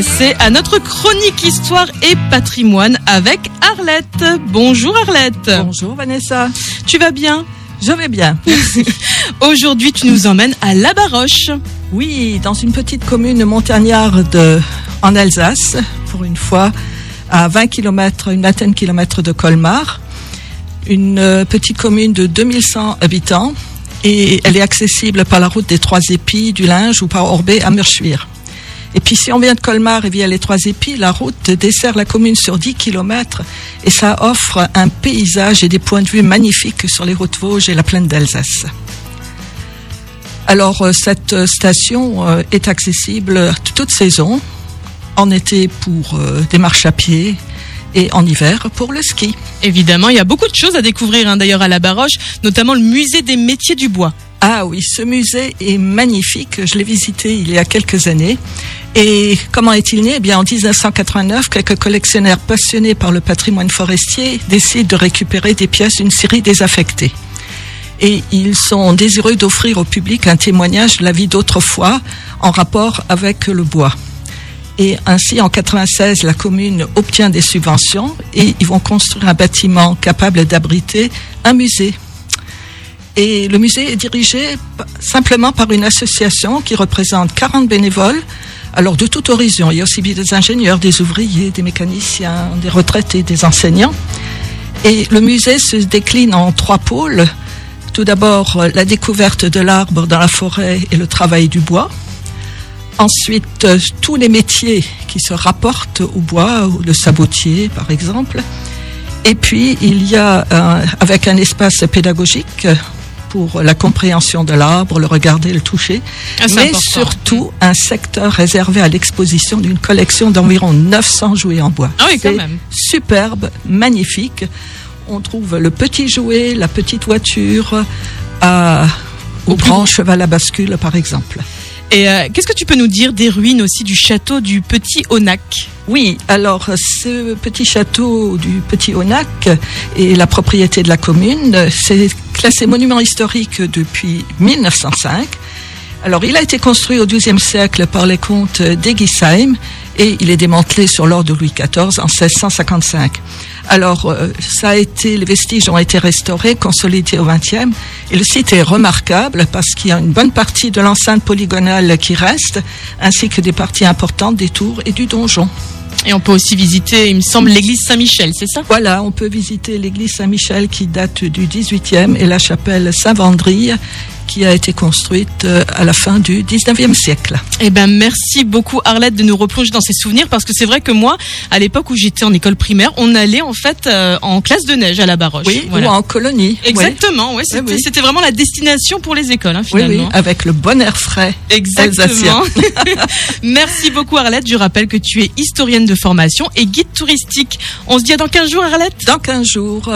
C'est à notre chronique histoire et patrimoine avec Arlette. Bonjour Arlette. Bonjour Vanessa. Tu vas bien? Je vais bien. Aujourd'hui, tu nous emmènes à La Baroche. Oui, dans une petite commune montagnarde en Alsace, pour une fois, à 20 km, une vingtaine de kilomètres de Colmar. Une euh, petite commune de 2100 habitants et elle est accessible par la route des Trois Épis, du Linge ou par Orbé à Merchuir. Et puis si on vient de Colmar et via les Trois Épis, la route dessert la commune sur 10 km et ça offre un paysage et des points de vue magnifiques sur les routes Vosges et la plaine d'Alsace. Alors euh, cette station euh, est accessible toute saison, en été pour euh, des marches à pied et en hiver pour le ski. Évidemment, il y a beaucoup de choses à découvrir hein, d'ailleurs à La Baroche, notamment le musée des métiers du bois. Ah oui, ce musée est magnifique. Je l'ai visité il y a quelques années. Et comment est-il né? Eh bien, en 1989, quelques collectionneurs passionnés par le patrimoine forestier décident de récupérer des pièces d'une série désaffectée. Et ils sont désireux d'offrir au public un témoignage de la vie d'autrefois en rapport avec le bois. Et ainsi, en 96, la commune obtient des subventions et ils vont construire un bâtiment capable d'abriter un musée. Et le musée est dirigé simplement par une association qui représente 40 bénévoles, alors de toute horizon. Il y a aussi des ingénieurs, des ouvriers, des mécaniciens, des retraités, des enseignants. Et le musée se décline en trois pôles. Tout d'abord, euh, la découverte de l'arbre dans la forêt et le travail du bois. Ensuite, euh, tous les métiers qui se rapportent au bois, le sabotier par exemple. Et puis, il y a, avec un espace pédagogique pour la compréhension de l'arbre, le regarder, le toucher, Ah, mais important. surtout un secteur réservé à l'exposition d'une collection d'environ 900 jouets en bois. Ah oui, quand même. Superbe, magnifique. On trouve le petit jouet, la petite voiture, euh, au grand cheval à bascule, par exemple. Et euh, qu'est-ce que tu peux nous dire des ruines aussi du château du Petit Onac Oui, alors ce petit château du Petit Onac est la propriété de la commune. C'est classé monument historique depuis 1905. Alors il a été construit au XIIe siècle par les comtes d'Egisheim et il est démantelé sur l'ordre de Louis XIV en 1655. Alors euh, ça a été, les vestiges ont été restaurés, consolidés au XXe et le site est remarquable parce qu'il y a une bonne partie de l'enceinte polygonale qui reste, ainsi que des parties importantes des tours et du donjon. Et on peut aussi visiter, il me semble, l'église Saint-Michel, c'est ça? Voilà, on peut visiter l'église Saint-Michel qui date du 18e et la chapelle Saint-Vendry qui a été construite euh, à la fin du 19e siècle. Eh ben, merci beaucoup Arlette de nous replonger dans ces souvenirs parce que c'est vrai que moi, à l'époque où j'étais en école primaire, on allait en fait euh, en classe de neige à la Baroche. Oui, Voilà. ou en colonie. Exactement, ouais, c'était oui. vraiment la destination pour les écoles, hein, oui, finalement. oui, avec le bon air frais. Exactement. Merci beaucoup Arlette. Je rappelle que tu es historienne de formation et guide touristique. On se dit à dans 15 jours Arlette Dans 15 jours.